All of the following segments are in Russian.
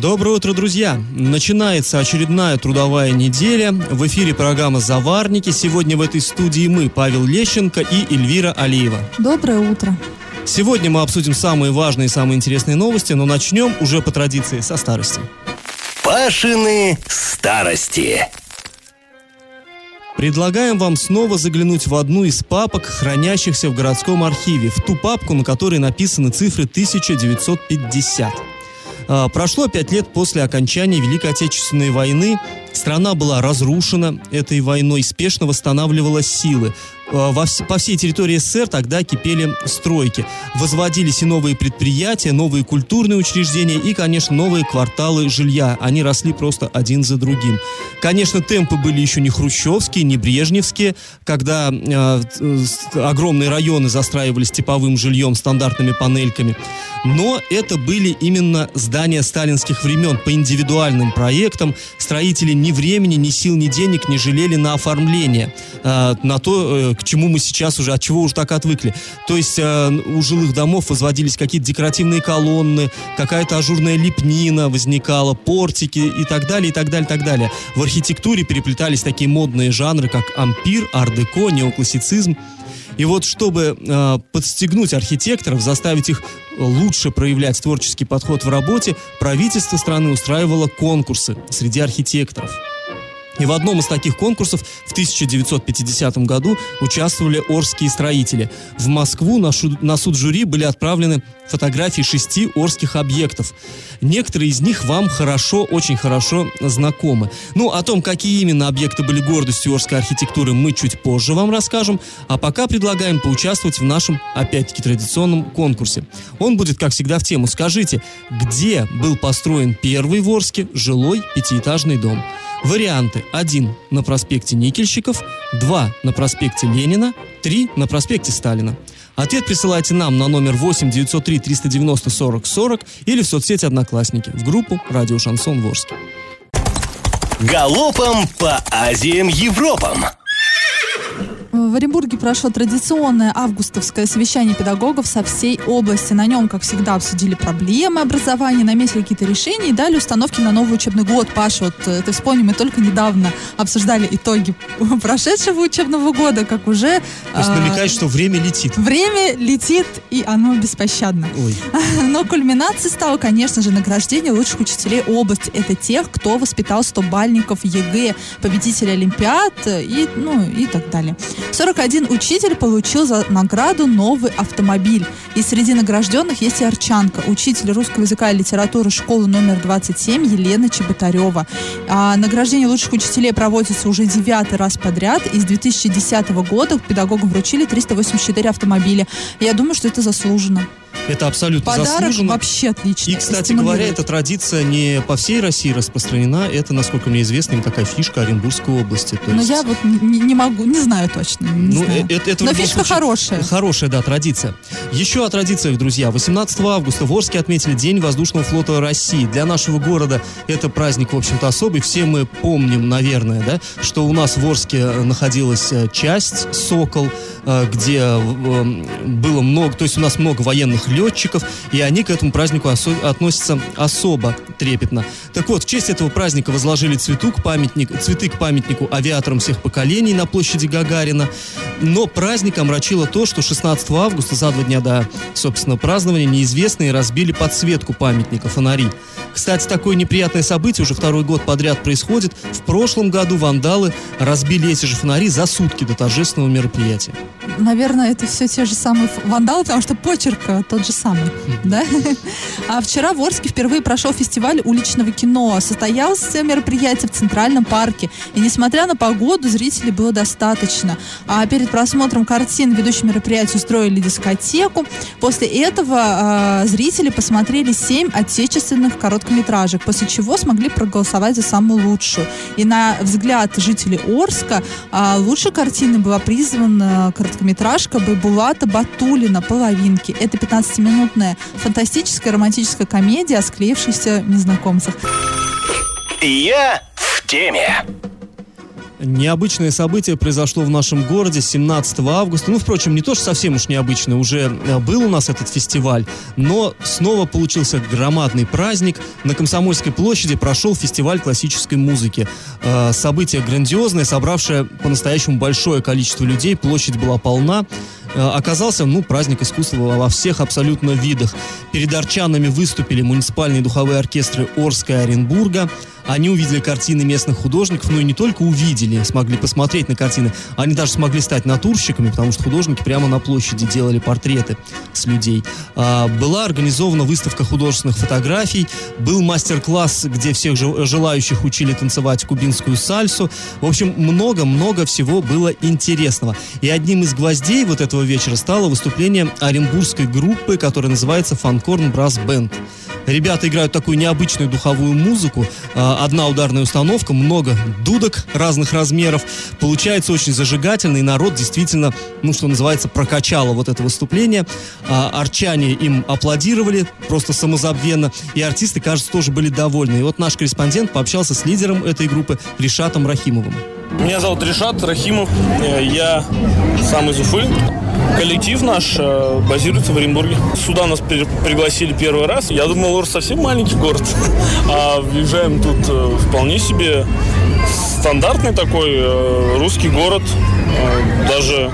Доброе утро, друзья! Начинается очередная трудовая неделя. В эфире программа «Заварники». Сегодня в этой студии мы, Павел Лещенко и Эльвира Алиева. Доброе утро. Сегодня мы обсудим самые важные и самые интересные новости, но начнем уже по традиции со старости. Пашины старости. Предлагаем вам снова заглянуть в одну из папок, хранящихся в городском архиве, в ту папку, на которой написаны цифры 1950. А, прошло пять лет после окончания Великой Отечественной войны. Страна была разрушена этой войной, спешно восстанавливала силы. Во, по всей территории СССР тогда кипели стройки. Возводились и новые предприятия, новые культурные учреждения и, конечно, новые кварталы жилья. Они росли просто один за другим. Конечно, темпы были еще не хрущевские, не брежневские, когда э, огромные районы застраивались типовым жильем, стандартными панельками. Но это были именно здания сталинских времен по индивидуальным проектам. Строители ни времени, ни сил, ни денег не жалели на оформление, э, на то, э, к чему мы сейчас уже, от чего уже так отвыкли. То есть э, у жилых домов возводились какие-то декоративные колонны, какая-то ажурная лепнина возникала, портики и так далее, и так далее, и так далее. В архитектуре переплетались такие модные жанры, как ампир, ар-деко, неоклассицизм. И вот чтобы э, подстегнуть архитекторов, заставить их лучше проявлять творческий подход в работе, правительство страны устраивало конкурсы среди архитекторов. И в одном из таких конкурсов в 1950 году участвовали орские строители. В Москву на, шу- на суд жюри были отправлены фотографии шести орских объектов. Некоторые из них вам хорошо, очень хорошо знакомы. Ну, о том, какие именно объекты были гордостью орской архитектуры, мы чуть позже вам расскажем. А пока предлагаем поучаствовать в нашем, опять-таки, традиционном конкурсе. Он будет, как всегда, в тему. Скажите, где был построен первый в Орске жилой пятиэтажный дом? Варианты. 1 на проспекте Никельщиков, 2 на проспекте Ленина, 3 на проспекте Сталина. Ответ присылайте нам на номер 8 903 390 40 40 или в соцсети «Одноклассники» в группу «Радио Шансон Ворске». Галопом по Азиям Европам. В Оренбурге прошло традиционное августовское совещание педагогов со всей области. На нем, как всегда, обсудили проблемы образования, наметили какие-то решения и дали установки на новый учебный год. Паша, вот э, ты вспомни, мы только недавно обсуждали итоги прошедшего учебного года, как уже... То есть э, намекает, что время летит. Время летит, и оно беспощадно. Ой. Но кульминацией стало, конечно же, награждение лучших учителей области. Это тех, кто воспитал 100-балльников ЕГЭ, победителей Олимпиад и, ну, и так далее. 41 учитель получил за награду новый автомобиль. И среди награжденных есть и орчанка, учитель русского языка и литературы школы номер 27 Елена Чеботарева. А награждение лучших учителей проводится уже девятый раз подряд. И с 2010 года педагогам вручили 384 автомобиля. Я думаю, что это заслуженно. Это абсолютно Подарок заслуженно. вообще отлично. И, кстати говоря, эта традиция не по всей России распространена. Это, насколько мне известно, им такая фишка Оренбургской области. То Но есть- я вот не, не могу, не знаю точно. не Ну, знаю. э- это, это Но фишка случае хорошая. Хорошая, да, традиция. Еще о традициях, друзья. 18 августа в Орске отметили День воздушного флота России. Для нашего города это праздник, в общем-то, особый. Все мы помним, наверное, да, что у нас в Орске находилась э, часть «Сокол», где э, было много, то есть у нас много военных летчиков, и они к этому празднику осо- относятся особо трепетно. Так вот, в честь этого праздника возложили цвету к памятник, цветы к памятнику авиаторам всех поколений на площади Гагарина. Но праздник омрачило то, что 16 августа, за два дня до, собственно, празднования, неизвестные разбили подсветку памятника, фонари. Кстати, такое неприятное событие уже второй год подряд происходит. В прошлом году вандалы разбили эти же фонари за сутки до торжественного мероприятия. Наверное, это все те же самые вандалы, потому что почерк э, тот же самый, да? А вчера в Орске впервые прошел фестиваль уличного кино. Состоялось мероприятие в Центральном парке. И несмотря на погоду, зрителей было достаточно. А перед просмотром картин ведущие мероприятия устроили дискотеку. После этого э, зрители посмотрели семь отечественных короткометражек, после чего смогли проголосовать за самую лучшую. И на взгляд жителей Орска а, лучшей картиной была призвана короткометражка короткометражка Байбулата Батулина «Половинки». Это 15-минутная фантастическая романтическая комедия о склеившихся незнакомцах. Я в теме. Необычное событие произошло в нашем городе 17 августа. Ну, впрочем, не то, что совсем уж необычное. Уже э, был у нас этот фестиваль, но снова получился громадный праздник. На Комсомольской площади прошел фестиваль классической музыки. Э, событие грандиозное, собравшее по-настоящему большое количество людей. Площадь была полна. Э, оказался, ну, праздник искусства во всех абсолютно видах. Перед арчанами выступили муниципальные духовые оркестры Орска и Оренбурга. Они увидели картины местных художников, ну и не только увидели, смогли посмотреть на картины, они даже смогли стать натурщиками, потому что художники прямо на площади делали портреты с людей. А, была организована выставка художественных фотографий, был мастер-класс, где всех желающих учили танцевать кубинскую сальсу. В общем, много-много всего было интересного. И одним из гвоздей вот этого вечера стало выступление оренбургской группы, которая называется «Фанкорн Брас Бенд». Ребята играют такую необычную духовую музыку. Одна ударная установка, много дудок разных размеров. Получается очень зажигательно, и народ действительно, ну, что называется, прокачало вот это выступление. А, арчане им аплодировали просто самозабвенно, и артисты, кажется, тоже были довольны. И вот наш корреспондент пообщался с лидером этой группы Ришатом Рахимовым. Меня зовут Ришат Рахимов, э, я сам из Уфы. Коллектив наш э, базируется в Оренбурге. Сюда нас пригласили первый раз. Я думал, Орск совсем маленький город. А въезжаем тут э, вполне себе стандартный такой русский город. Даже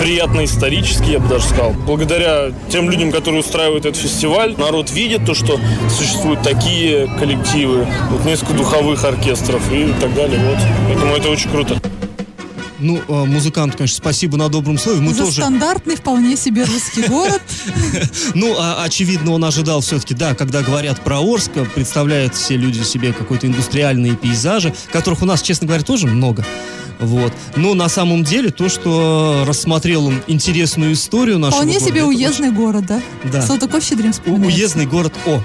приятно исторический, я бы даже сказал. Благодаря тем людям, которые устраивают этот фестиваль, народ видит то, что существуют такие коллективы, вот несколько духовых оркестров и так далее. Вот. Поэтому это очень круто. Ну, а, музыкант, конечно, спасибо на добром слове. Мы За тоже... стандартный вполне себе русский город. Ну, а, очевидно, он ожидал все-таки, да, когда говорят про Орск, представляют все люди себе какой-то индустриальные пейзажи, которых у нас, честно говоря, тоже много. Вот. Но на самом деле то, что рассмотрел он интересную историю нашего Вполне города, себе уездный очень... город, да? Да. Салтыков-Щедрин Уездный город О.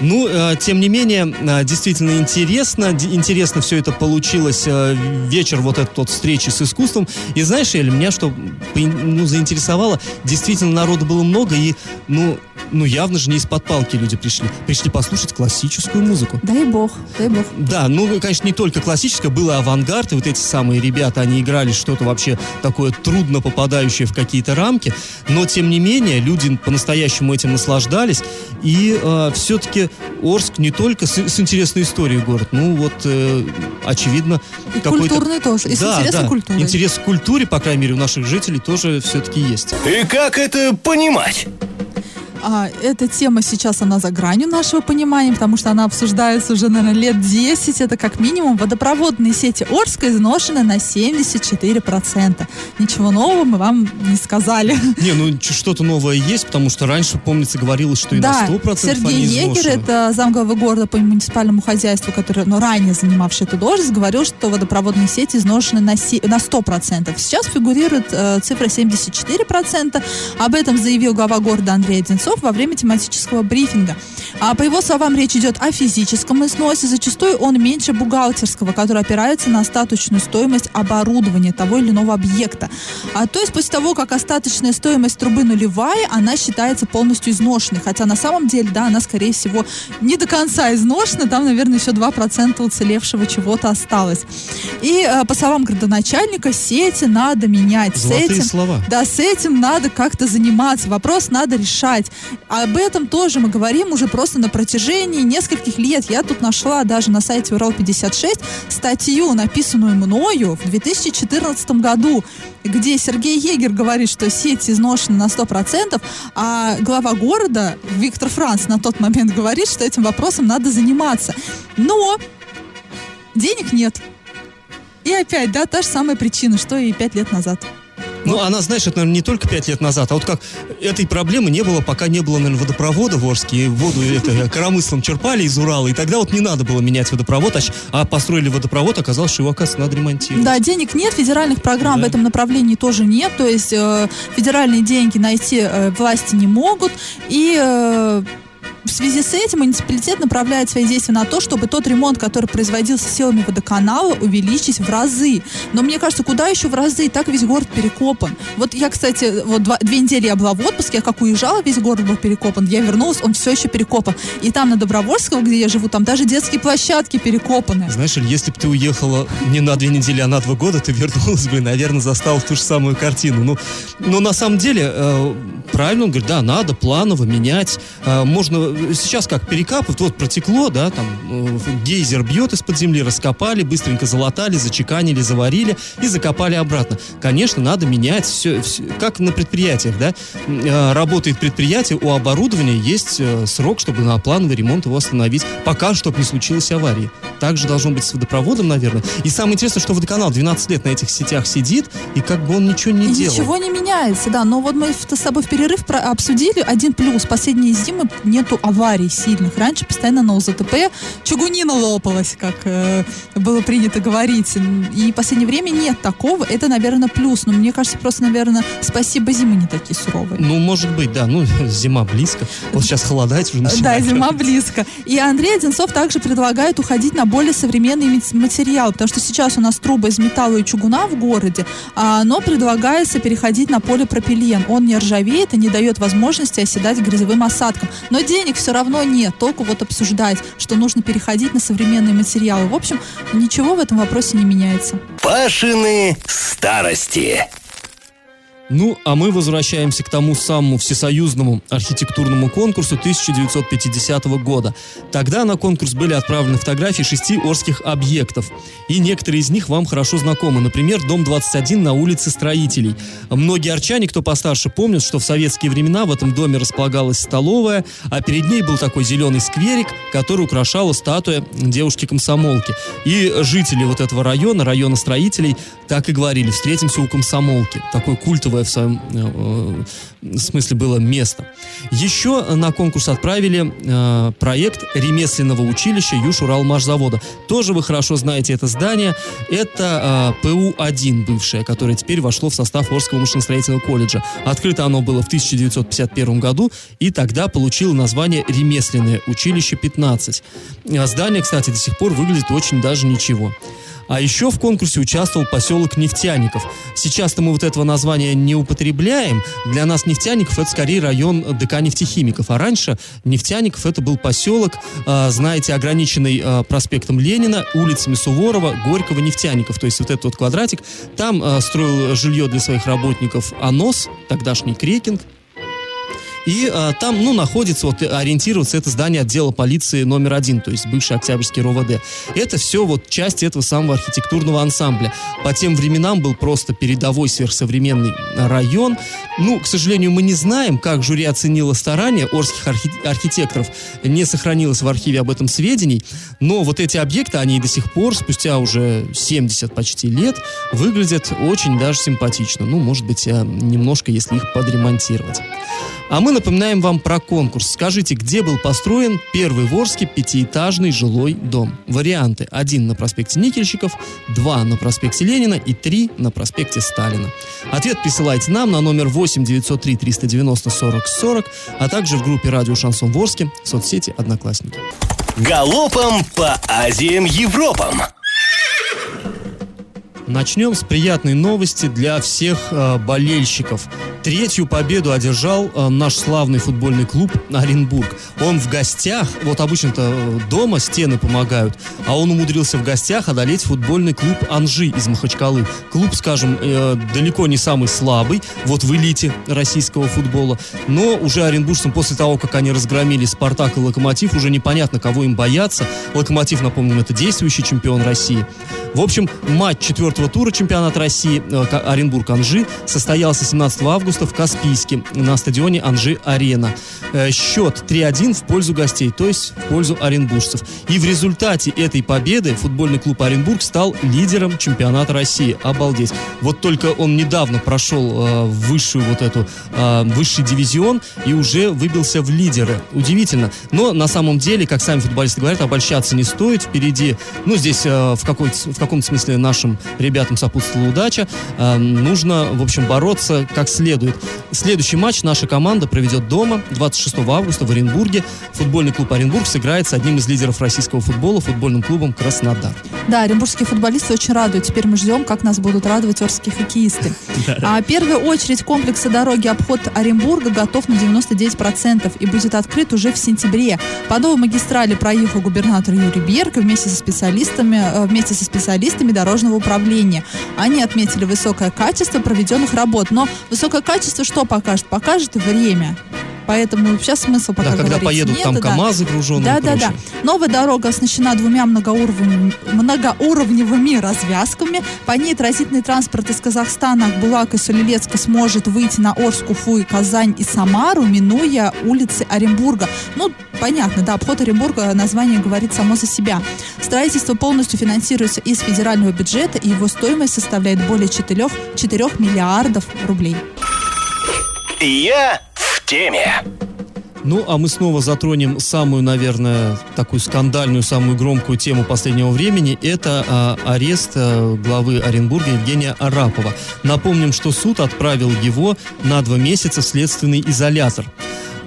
Ну, э, тем не менее, э, действительно интересно. Интересно все это получилось. Э, вечер вот этот вот встречи с искусством. И знаешь, Эль, меня что ну, заинтересовало, действительно народу было много, и, ну, ну, явно же не из-под палки люди пришли. Пришли послушать классическую музыку. Дай бог, дай бог. Да, ну, конечно, не только классическая, было авангард, и вот эти самые ребята, они играли что-то вообще такое трудно попадающее в какие-то рамки, но, тем не менее, люди по-настоящему этим наслаждались, и э, все-таки Орск не только с, с интересной историей город, ну, вот, э, очевидно... И культурный тоже, и да, с интересной да, культурой. интерес к культуре, по крайней мере, у наших жителей тоже все-таки есть. И как это понимать? А, эта тема сейчас, она за гранью нашего понимания, потому что она обсуждается уже, наверное, лет 10. Это как минимум водопроводные сети Орска изношены на 74%. Ничего нового мы вам не сказали. Не, ну что-то новое есть, потому что раньше, помнится, говорилось, что и да, на 100% Сергей они Егер, это замглавы города по муниципальному хозяйству, который, ну, ранее занимавший эту должность, говорил, что водопроводные сети изношены на, си- на 100%. Сейчас фигурирует э, цифра 74%. Об этом заявил глава города Андрей Одинцов часов во время тематического брифинга. А по его словам, речь идет о физическом износе. Зачастую он меньше бухгалтерского, который опирается на остаточную стоимость оборудования того или иного объекта. А, то есть после того, как остаточная стоимость трубы нулевая, она считается полностью изношенной. Хотя на самом деле, да, она, скорее всего, не до конца изношена. Там, наверное, еще 2% уцелевшего чего-то осталось. И а, по словам градоначальника, сети надо менять. Золотые с этим, слова. Да, с этим надо как-то заниматься. Вопрос надо решать. Об этом тоже мы говорим уже просто на протяжении нескольких лет. Я тут нашла даже на сайте Урал-56 статью, написанную мною в 2014 году, где Сергей Егер говорит, что сеть изношена на 100%, а глава города Виктор Франц на тот момент говорит, что этим вопросом надо заниматься. Но денег нет. И опять, да, та же самая причина, что и пять лет назад. Ну, она, знаешь, это, наверное, не только пять лет назад, а вот как этой проблемы не было, пока не было, наверное, водопровода в Орске, и воду это коромыслом черпали из Урала, и тогда вот не надо было менять водопровод, а, а построили водопровод, оказалось, что его, оказывается, надо ремонтировать. Да, денег нет, федеральных программ да. в этом направлении тоже нет, то есть э, федеральные деньги найти э, власти не могут, и... Э, в связи с этим муниципалитет направляет свои действия на то, чтобы тот ремонт, который производился силами водоканала, увеличить в разы. Но мне кажется, куда еще в разы? И так весь город перекопан. Вот я, кстати, вот два, две недели я была в отпуске, я как уезжала, весь город был перекопан. Я вернулась, он все еще перекопан. И там на Добровольского, где я живу, там даже детские площадки перекопаны. Знаешь, Иль, если бы ты уехала не на две недели, а на два года, ты вернулась бы, наверное, застала ту же самую картину. Ну, но на самом деле, э, правильно он говорит, да, надо планово менять. Э, можно сейчас как перекапывать, вот протекло, да, там э, гейзер бьет из-под земли, раскопали, быстренько залатали, зачеканили, заварили и закопали обратно. Конечно, надо менять все, все как на предприятиях, да, э, работает предприятие, у оборудования есть э, срок, чтобы на плановый ремонт его остановить, пока, чтобы не случилось аварии. Так же должно быть с водопроводом, наверное. И самое интересное, что водоканал 12 лет на этих сетях сидит, и как бы он ничего не И делал. ничего не меняется, да. Но вот мы с тобой в перерыв про- обсудили один плюс. Последние зимы нету аварий сильных. Раньше постоянно на УЗТП чугунина лопалась, как э, было принято говорить. И в последнее время нет такого. Это, наверное, плюс. Но мне кажется, просто, наверное, спасибо зимы не такие суровые. Ну, может быть, да. Ну, зима близко. Вот сейчас холодать уже Да, начинает. зима близко. И Андрей Одинцов также предлагает уходить на более современные мат- материалы, потому что сейчас у нас трубы из металла и чугуна в городе, а, но предлагается переходить на полипропилен. Он не ржавеет и не дает возможности оседать грязевым осадком. Но денег все равно нет. Только вот обсуждать, что нужно переходить на современные материалы. В общем, ничего в этом вопросе не меняется. Пашины старости. Ну, а мы возвращаемся к тому самому всесоюзному архитектурному конкурсу 1950 года. Тогда на конкурс были отправлены фотографии шести орских объектов. И некоторые из них вам хорошо знакомы. Например, дом 21 на улице Строителей. Многие арчане, кто постарше, помнят, что в советские времена в этом доме располагалась столовая, а перед ней был такой зеленый скверик, который украшала статуя девушки-комсомолки. И жители вот этого района, района строителей, так и говорили, встретимся у комсомолки. Такое культовое в своем э, э, смысле было место. Еще на конкурс отправили э, проект ремесленного училища Юж-Уралмашзавода. Тоже вы хорошо знаете это здание. Это э, ПУ-1 бывшее, которое теперь вошло в состав Орского машиностроительного колледжа. Открыто оно было в 1951 году и тогда получило название Ремесленное училище 15. А Здание, кстати, до сих пор выглядит очень даже ничего. А еще в конкурсе участвовал поселок Нефтяников. Сейчас-то мы вот этого названия не употребляем. Для нас Нефтяников это скорее район ДК нефтехимиков. А раньше Нефтяников это был поселок, а, знаете, ограниченный а, проспектом Ленина, улицами Суворова, Горького, Нефтяников. То есть вот этот вот квадратик. Там а, строил жилье для своих работников АНОС, тогдашний Крекинг. И а, там, ну, находится, вот, ориентироваться это здание отдела полиции номер один, то есть бывший Октябрьский РОВД. Это все вот часть этого самого архитектурного ансамбля. По тем временам был просто передовой сверхсовременный район. Ну, к сожалению, мы не знаем, как жюри оценило старания орских архи- архитекторов. Не сохранилось в архиве об этом сведений. Но вот эти объекты, они до сих пор, спустя уже 70 почти лет, выглядят очень даже симпатично. Ну, может быть, а, немножко, если их подремонтировать. А мы напоминаем вам про конкурс. Скажите, где был построен первый в Орске пятиэтажный жилой дом? Варианты. Один на проспекте Никельщиков, два на проспекте Ленина и три на проспекте Сталина. Ответ присылайте нам на номер 8 903 390 40 40, а также в группе «Радио Шансон в Орске» в соцсети «Одноклассники». Галопом по Азиям Европам. Начнем с приятной новости для всех э, болельщиков. Третью победу одержал э, наш славный футбольный клуб Оренбург. Он в гостях, вот обычно-то э, дома стены помогают, а он умудрился в гостях одолеть футбольный клуб Анжи из Махачкалы. Клуб, скажем, э, далеко не самый слабый, вот в элите российского футбола, но уже оренбуржцам после того, как они разгромили Спартак и Локомотив, уже непонятно, кого им бояться. Локомотив, напомним, это действующий чемпион России. В общем, матч четвертого тура чемпионата России э, Оренбург-Анжи состоялся 17 августа в Каспийске на стадионе Анжи-Арена. Э, Счет 3-1 в пользу гостей, то есть в пользу оренбуржцев. И в результате этой победы футбольный клуб Оренбург стал лидером чемпионата России. Обалдеть. Вот только он недавно прошел э, высшую вот эту, э, высший дивизион и уже выбился в лидеры. Удивительно. Но на самом деле, как сами футболисты говорят, обольщаться не стоит. Впереди, ну, здесь э, в, какой в каком-то смысле нашим ребятам ребятам сопутствовала удача. Э, нужно, в общем, бороться как следует. Следующий матч наша команда проведет дома 26 августа в Оренбурге. Футбольный клуб Оренбург сыграет с одним из лидеров российского футбола, футбольным клубом Краснодар. Да, оренбургские футболисты очень радуют. Теперь мы ждем, как нас будут радовать орские хоккеисты. А в первую очередь комплекса дороги обход Оренбурга готов на 99% и будет открыт уже в сентябре. По новой магистрали проехал губернатор Юрий Берг вместе со специалистами, э, вместе со специалистами дорожного управления. Они отметили высокое качество проведенных работ. Но высокое качество что покажет? Покажет время поэтому сейчас смысл пока Да, когда говорить поедут нет, там да. КАМАЗы груженные Да, и да, да. Новая дорога оснащена двумя многоуровневыми, многоуровневыми развязками. По ней транзитный транспорт из Казахстана, Акбулак и Солилецка сможет выйти на Орск, Уфу, и Казань и Самару, минуя улицы Оренбурга. Ну, понятно, да, обход Оренбурга, название говорит само за себя. Строительство полностью финансируется из федерального бюджета, и его стоимость составляет более 4, 4 миллиардов рублей. Я теме. Ну, а мы снова затронем самую, наверное, такую скандальную, самую громкую тему последнего времени. Это а, арест а, главы Оренбурга Евгения Арапова. Напомним, что суд отправил его на два месяца в следственный изолятор.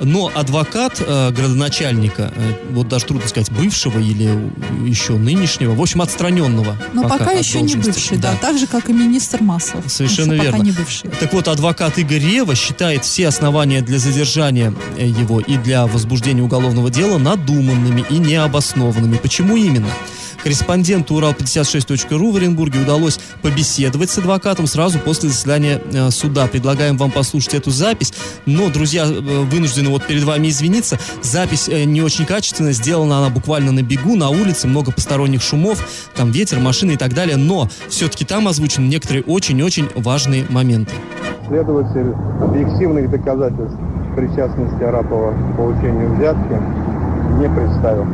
Но адвокат э, градоначальника, э, вот даже трудно сказать, бывшего или еще нынешнего, в общем, отстраненного. Но пока, от еще не бывший, да. так же, как и министр Маслов. Совершенно верно. Пока не бывший. Так вот, адвокат Игорь Рева считает все основания для задержания э, его и для возбуждения уголовного дела надуманными и необоснованными. Почему именно? Корреспонденту Урал56.ру в Оренбурге удалось побеседовать с адвокатом сразу после заседания э, суда. Предлагаем вам послушать эту запись. Но, друзья, э, вынуждены вот перед вами извиниться. Запись э, не очень качественная, сделана она буквально на бегу, на улице, много посторонних шумов, там ветер, машины и так далее. Но все-таки там озвучены некоторые очень-очень важные моменты. Следователь объективных доказательств причастности Арапова к получению взятки не представил.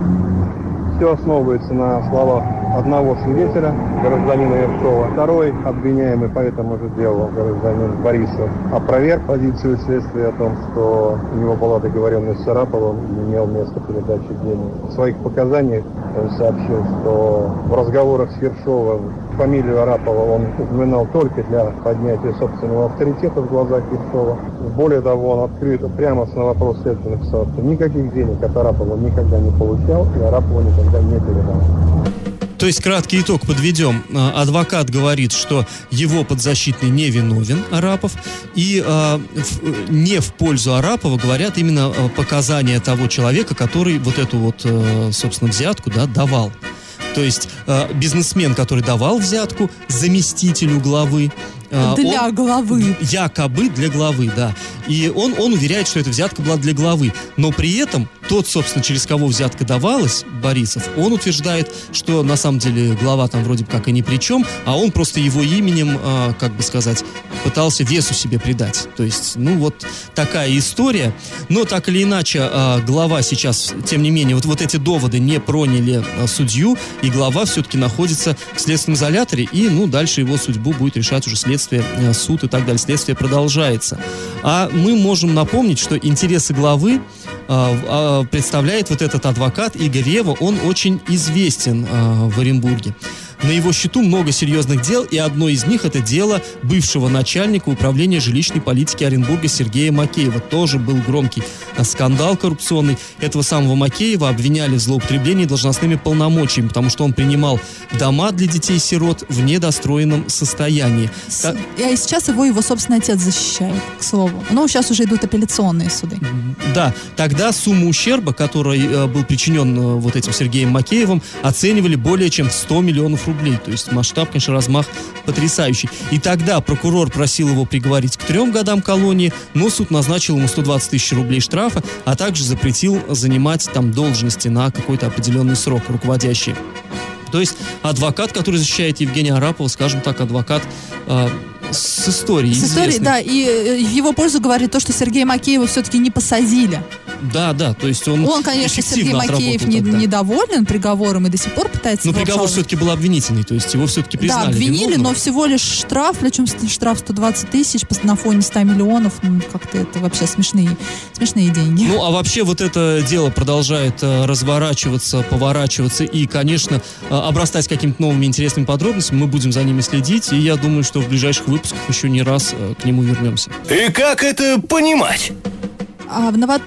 Все основывается на словах одного свидетеля, гражданина Ершова. Второй, обвиняемый по этому же делу, гражданин Борисов, опроверг позицию следствия о том, что у него была договоренность с Араповым и имел место передачи денег. В своих показаниях он сообщил, что в разговорах с Ершовым фамилию Арапова он упоминал только для поднятия собственного авторитета в глазах Ершова. Более того, он открыто прямо на вопрос следствия написал, никаких денег от Арапова никогда не получал и Арапову никогда не передал. То есть краткий итог подведем. А, Адвокат говорит, что его подзащитный не виновен, Арапов, и а, в- не в пользу Арапова говорят именно а, показания того человека, который вот эту вот, э, собственно, взятку да, давал. То есть э, бизнесмен, который давал взятку заместителю главы, э, Для он- главы. Якобы для главы, да. И он, он уверяет, что эта взятка была для главы. Но при этом тот, собственно, через кого взятка давалась, Борисов, он утверждает, что на самом деле глава там вроде бы как и ни при чем, а он просто его именем, э, как бы сказать, пытался весу себе придать. То есть, ну вот такая история. Но так или иначе, э, глава сейчас, тем не менее, вот, вот эти доводы не проняли э, судью, и глава все-таки находится в следственном изоляторе, и, ну, дальше его судьбу будет решать уже следствие, э, суд и так далее. Следствие продолжается. А мы можем напомнить, что интересы главы э, э, представляет вот этот адвокат Игорь Рева. Он очень известен э, в Оренбурге. На его счету много серьезных дел, и одно из них это дело бывшего начальника управления жилищной политики Оренбурга Сергея Макеева. Тоже был громкий скандал коррупционный. Этого самого Макеева обвиняли в злоупотреблении должностными полномочиями, потому что он принимал дома для детей-сирот в недостроенном состоянии. Та- И сейчас его его собственный отец защищает, к слову. Ну, сейчас уже идут апелляционные суды. Да, тогда сумму ущерба, который э, был причинен э, вот этим Сергеем Макеевым, оценивали более чем в 100 миллионов рублей. То есть масштаб, конечно, размах потрясающий. И тогда прокурор просил его приговорить к трем годам колонии, но суд назначил ему 120 тысяч рублей штрафа, а также запретил занимать там должности на какой-то определенный срок руководящий. То есть адвокат, который защищает Евгения Арапова, скажем так, адвокат э, с историей. С историей, да, и э, в его пользу говорит то, что Сергея Макеева все-таки не посадили. Да, да, то есть он Он, конечно, Сергей Макеев не- тогда. недоволен приговором и до сих пор пытается Но приговор обжаловать. все-таки был обвинительный, то есть его все-таки Да, признали обвинили, виновным. но всего лишь штраф, причем штраф 120 тысяч на фоне 100 миллионов. Ну, как-то это вообще смешные, смешные деньги. Ну, а вообще вот это дело продолжает э, разворачиваться, поворачиваться и, конечно, э, обрастать какими-то новыми интересными подробностями. Мы будем за ними следить, и я думаю, что в ближайших выпусках еще не раз э, к нему вернемся. И как это понимать? А в, Ново-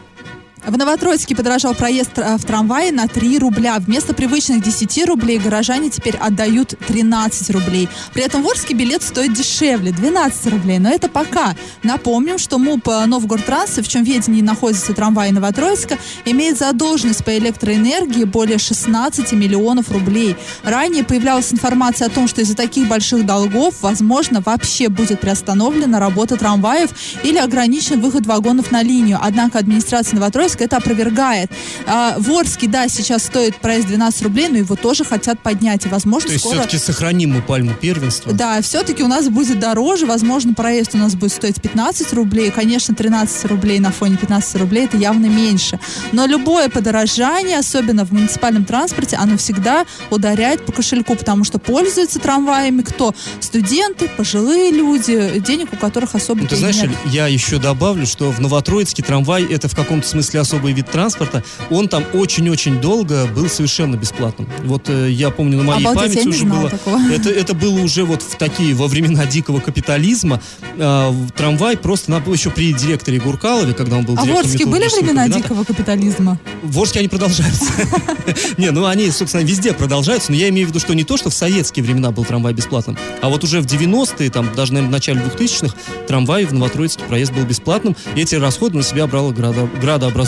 в Новотроицке подорожал проезд э, в трамвае на 3 рубля. Вместо привычных 10 рублей горожане теперь отдают 13 рублей. При этом в Орске билет стоит дешевле, 12 рублей. Но это пока. Напомним, что МУП Новгородтранс, в чем ведении находится трамвай Новотроицка, имеет задолженность по электроэнергии более 16 миллионов рублей. Ранее появлялась информация о том, что из-за таких больших долгов, возможно, вообще будет приостановлена работа трамваев или ограничен выход вагонов на линию. Однако администрация Новотроицка это опровергает. А, в Орске, да, сейчас стоит проезд 12 рублей, но его тоже хотят поднять. И, возможно, То есть скоро... все-таки сохраним мы пальму первенства. Да, все-таки у нас будет дороже. Возможно, проезд у нас будет стоить 15 рублей. Конечно, 13 рублей на фоне 15 рублей это явно меньше. Но любое подорожание, особенно в муниципальном транспорте, оно всегда ударяет по кошельку, потому что пользуются трамваями кто? Студенты, пожилые люди, денег у которых особо Ну, ты знаешь, нет. Я еще добавлю, что в Новотроицке трамвай это в каком-то смысле особый вид транспорта. Он там очень-очень долго был совершенно бесплатным. Вот э, я помню, на моей Обалдеть, памяти уже было. такого. Это, это было уже вот в такие, во времена дикого капитализма. э, в трамвай просто было еще при директоре Гуркалове, когда он был А в директором Орске были времена дикого капитализма? В Орске они продолжаются. Не, ну они, собственно, везде продолжаются, но я имею в виду, что не то, что в советские времена был трамвай бесплатным, а вот уже в 90-е, там, даже, наверное, в начале 2000-х, трамвай в Новотроицке проезд был бесплатным, и эти расходы на себя брало градо-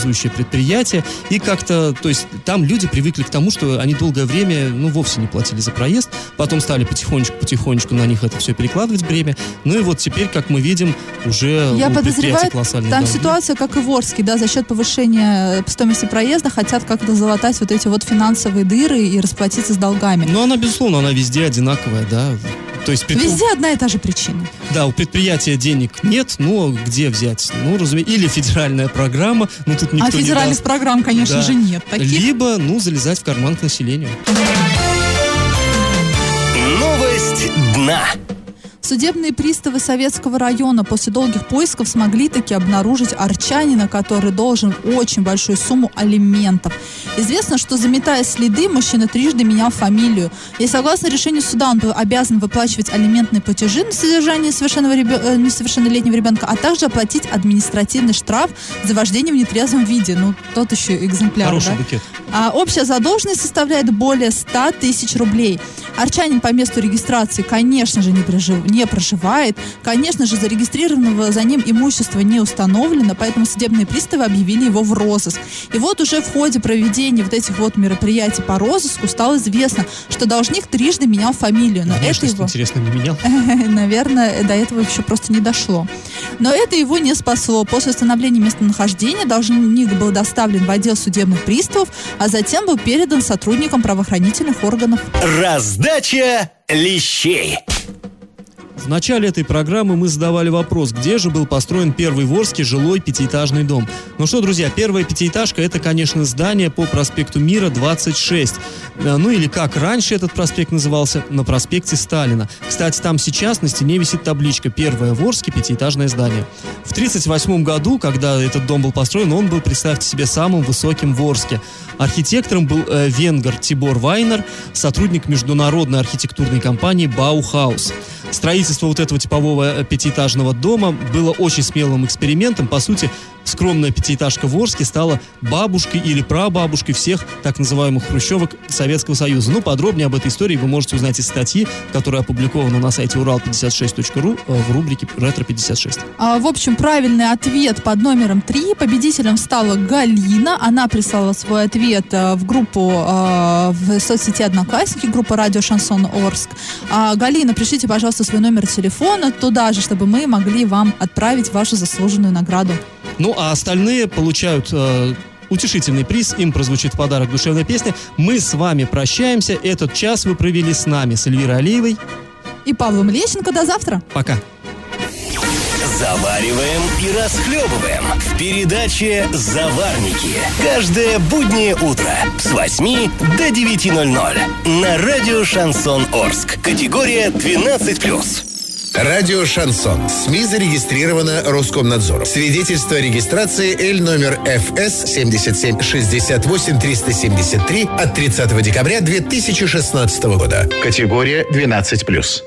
градообразующее предприятие, и как-то, то есть, там люди привыкли к тому, что они долгое время, ну, вовсе не платили за проезд, потом стали потихонечку-потихонечку на них это все перекладывать бремя, ну и вот теперь, как мы видим, уже Я подозреваю, там долги. ситуация, как и в Орске, да, за счет повышения э, стоимости проезда хотят как-то залатать вот эти вот финансовые дыры и расплатиться с долгами. Ну, она, безусловно, она везде одинаковая, да. То есть, предпри- Везде одна и та же причина. да, у предприятия денег нет, но где взять? Ну, разумеется, или федеральная программа, ну, тут никто а федеральных не даст. программ, конечно Да. же, нет. Таких Либо, ну, залезать в карман к населению. Новость дна. Судебные приставы Советского района после долгих поисков смогли таки обнаружить арчанина, который должен очень большую сумму алиментов. Известно, что заметая следы, мужчина трижды менял фамилию. И согласно решению суда, он был обязан выплачивать алиментные платежи на содержание ребё- э, несовершеннолетнего ребенка, а также оплатить административный штраф за вождение в нетрезвом виде. Ну, тот еще экземпляр, Хороший да? букет. А общая задолженность составляет более 100 тысяч рублей. Арчанин по месту регистрации, конечно же, не, прожив- не проживает. Конечно же, зарегистрированного за ним имущества не установлено, поэтому судебные приставы объявили его в розыск. И вот уже в ходе проведения вот этих вот мероприятий по розыску стало известно, что должник трижды менял фамилию. Но это его... интересно, не менял. Наверное, до этого еще просто не дошло. Но это его не спасло. После установления местонахождения должник был доставлен в отдел судебных приставов, а затем был передан сотрудникам правоохранительных органов. Раздача лещей. В начале этой программы мы задавали вопрос, где же был построен первый в Орске жилой пятиэтажный дом. Ну что, друзья, первая пятиэтажка это, конечно, здание по проспекту Мира 26. Э, Ну или как раньше этот проспект назывался, на проспекте Сталина. Кстати, там сейчас на стене висит табличка «Первое в Орске пятиэтажное здание». В 1938 году, когда этот дом был построен, он был, представьте себе, самым высоким в Орске. Архитектором был э, венгер Тибор Вайнер, сотрудник международной архитектурной компании Баухаус. Строительство вот этого типового э, пятиэтажного дома было очень смелым экспериментом. По сути, скромная пятиэтажка в Орске стала бабушкой или прабабушкой всех так называемых хрущевок Советского Союза. Ну, подробнее об этой истории вы можете узнать из статьи, которая опубликована на сайте урал56.ру э, в рубрике «Ретро-56». А, в общем, правильный ответ под номером 3. Победителем стала Галина. Она прислала свой ответ э, в группу э, в соцсети Одноклассники, группа Радио Шансон Орск. А, Галина, пришлите, пожалуйста, свой номер телефона туда же, чтобы мы могли вам отправить вашу заслуженную награду. Ну, а остальные получают э, утешительный приз. Им прозвучит в подарок душевная песня. Мы с вами прощаемся. Этот час вы провели с нами, с Эльвирой Алиевой. И Павлом Лещенко. До завтра. Пока. Завариваем и расхлебываем в передаче «Заварники». Каждое буднее утро с 8 до 9.00 на радио «Шансон Орск». Категория 12+. Радио «Шансон». СМИ зарегистрировано Роскомнадзором. Свидетельство о регистрации Л номер ФС 77 68 373 от 30 декабря 2016 года. Категория 12+.